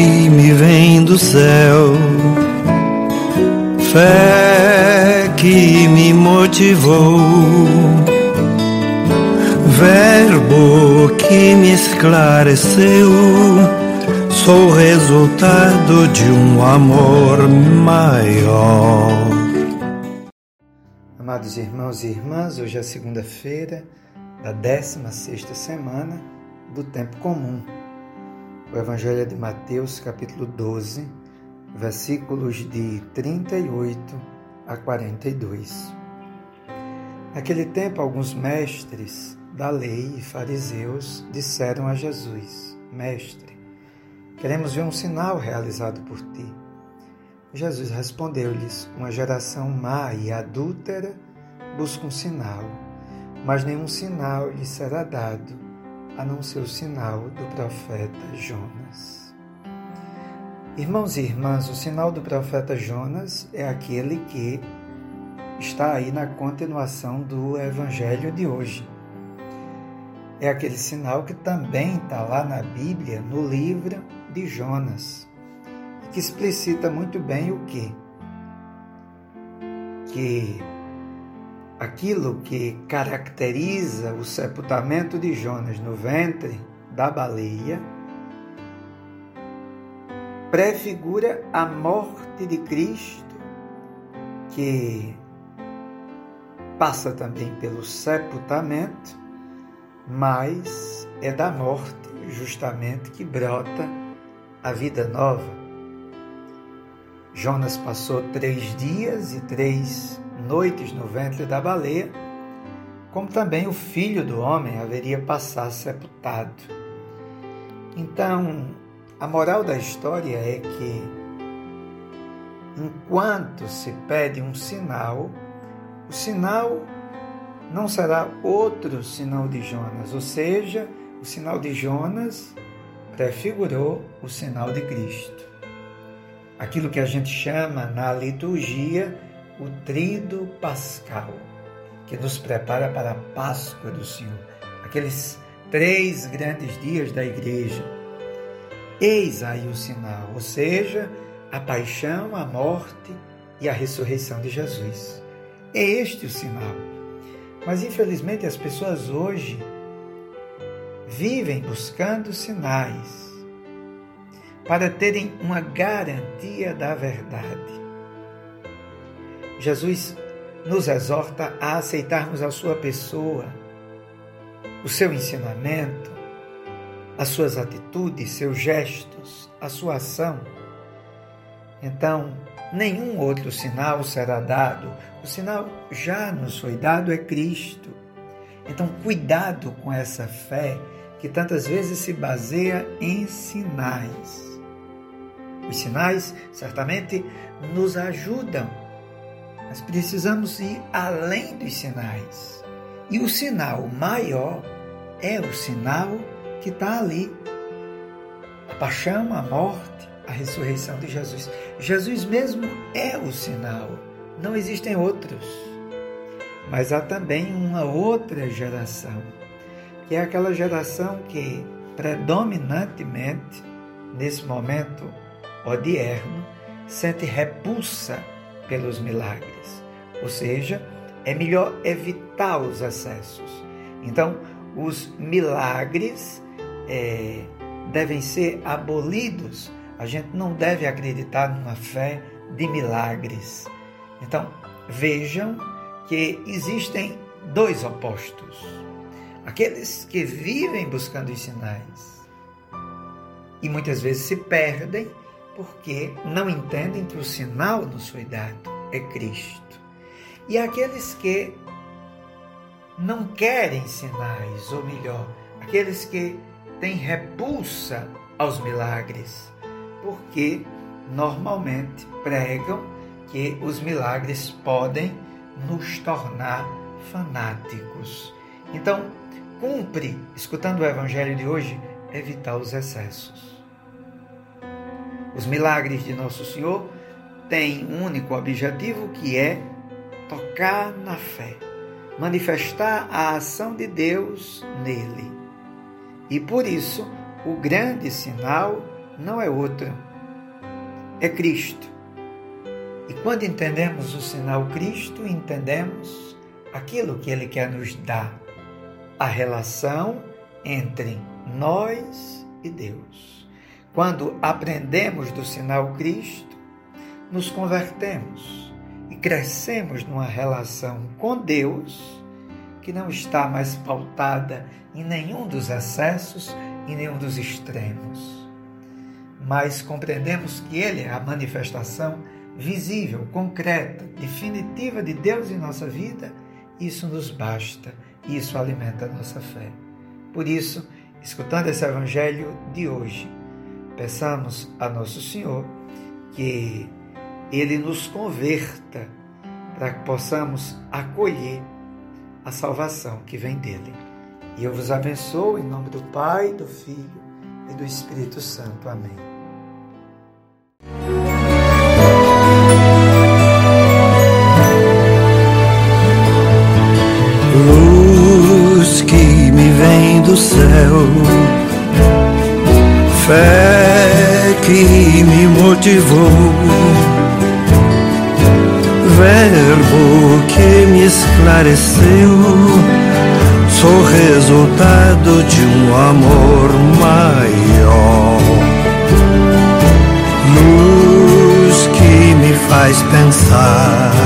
que me vem do céu, fé que me motivou, verbo que me esclareceu. Sou resultado de um amor maior. Amados irmãos e irmãs, hoje é segunda-feira da 16 semana do tempo comum. O Evangelho de Mateus, capítulo 12, versículos de 38 a 42. Naquele tempo, alguns mestres da lei e fariseus disseram a Jesus: Mestre, queremos ver um sinal realizado por ti. Jesus respondeu-lhes: Uma geração má e adúltera busca um sinal, mas nenhum sinal lhe será dado a não ser o sinal do profeta Jonas. Irmãos e irmãs, o sinal do profeta Jonas é aquele que está aí na continuação do evangelho de hoje. É aquele sinal que também está lá na Bíblia, no livro de Jonas, que explicita muito bem o que? Que aquilo que caracteriza o sepultamento de Jonas no ventre da baleia prefigura a morte de Cristo, que passa também pelo sepultamento, mas é da morte justamente que brota a vida nova. Jonas passou três dias e três noites no ventre da baleia, como também o filho do homem haveria passado sepultado. Então, a moral da história é que, enquanto se pede um sinal, o sinal não será outro sinal de Jonas, ou seja, o sinal de Jonas prefigurou o sinal de Cristo. Aquilo que a gente chama na liturgia o trido pascal, que nos prepara para a Páscoa do Senhor, aqueles três grandes dias da igreja. Eis aí o sinal, ou seja, a paixão, a morte e a ressurreição de Jesus. É este o sinal. Mas infelizmente as pessoas hoje vivem buscando sinais para terem uma garantia da verdade. Jesus nos exorta a aceitarmos a sua pessoa, o seu ensinamento, as suas atitudes, seus gestos, a sua ação. Então, nenhum outro sinal será dado. O sinal já nos foi dado é Cristo. Então, cuidado com essa fé que tantas vezes se baseia em sinais. Os sinais certamente nos ajudam mas precisamos ir além dos sinais. E o sinal maior é o sinal que está ali. A paixão, a morte, a ressurreição de Jesus. Jesus mesmo é o sinal. Não existem outros. Mas há também uma outra geração, que é aquela geração que predominantemente, nesse momento odierno, sente repulsa pelos milagres. Ou seja, é melhor evitar os excessos. Então, os milagres é, devem ser abolidos. A gente não deve acreditar numa fé de milagres. Então, vejam que existem dois opostos: aqueles que vivem buscando os sinais e muitas vezes se perdem porque não entendem que o sinal nos foi dado é Cristo. E aqueles que não querem sinais, ou melhor, aqueles que têm repulsa aos milagres, porque normalmente pregam que os milagres podem nos tornar fanáticos. Então, cumpre, escutando o evangelho de hoje, evitar os excessos. Os milagres de Nosso Senhor têm um único objetivo que é tocar na fé, manifestar a ação de Deus nele. E por isso, o grande sinal não é outro, é Cristo. E quando entendemos o sinal Cristo, entendemos aquilo que Ele quer nos dar, a relação entre nós e Deus. Quando aprendemos do sinal Cristo, nos convertemos e crescemos numa relação com Deus que não está mais pautada em nenhum dos excessos, em nenhum dos extremos. Mas compreendemos que Ele é a manifestação visível, concreta, definitiva de Deus em nossa vida, isso nos basta, isso alimenta a nossa fé. Por isso, escutando esse evangelho de hoje, peçamos a Nosso Senhor que Ele nos converta para que possamos acolher a salvação que vem dele. E eu vos abençoo em nome do Pai, do Filho e do Espírito Santo. Amém. do céu. Fé que me motivou, Verbo que me esclareceu. Sou resultado de um amor maior. Luz que me faz pensar